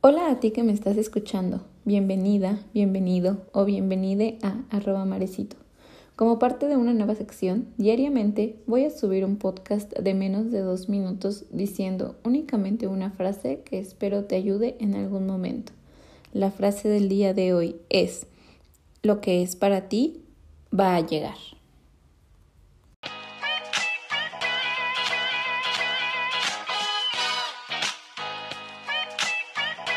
Hola a ti que me estás escuchando. Bienvenida, bienvenido o bienvenide a arroba marecito. Como parte de una nueva sección, diariamente voy a subir un podcast de menos de dos minutos diciendo únicamente una frase que espero te ayude en algún momento. La frase del día de hoy es, lo que es para ti va a llegar.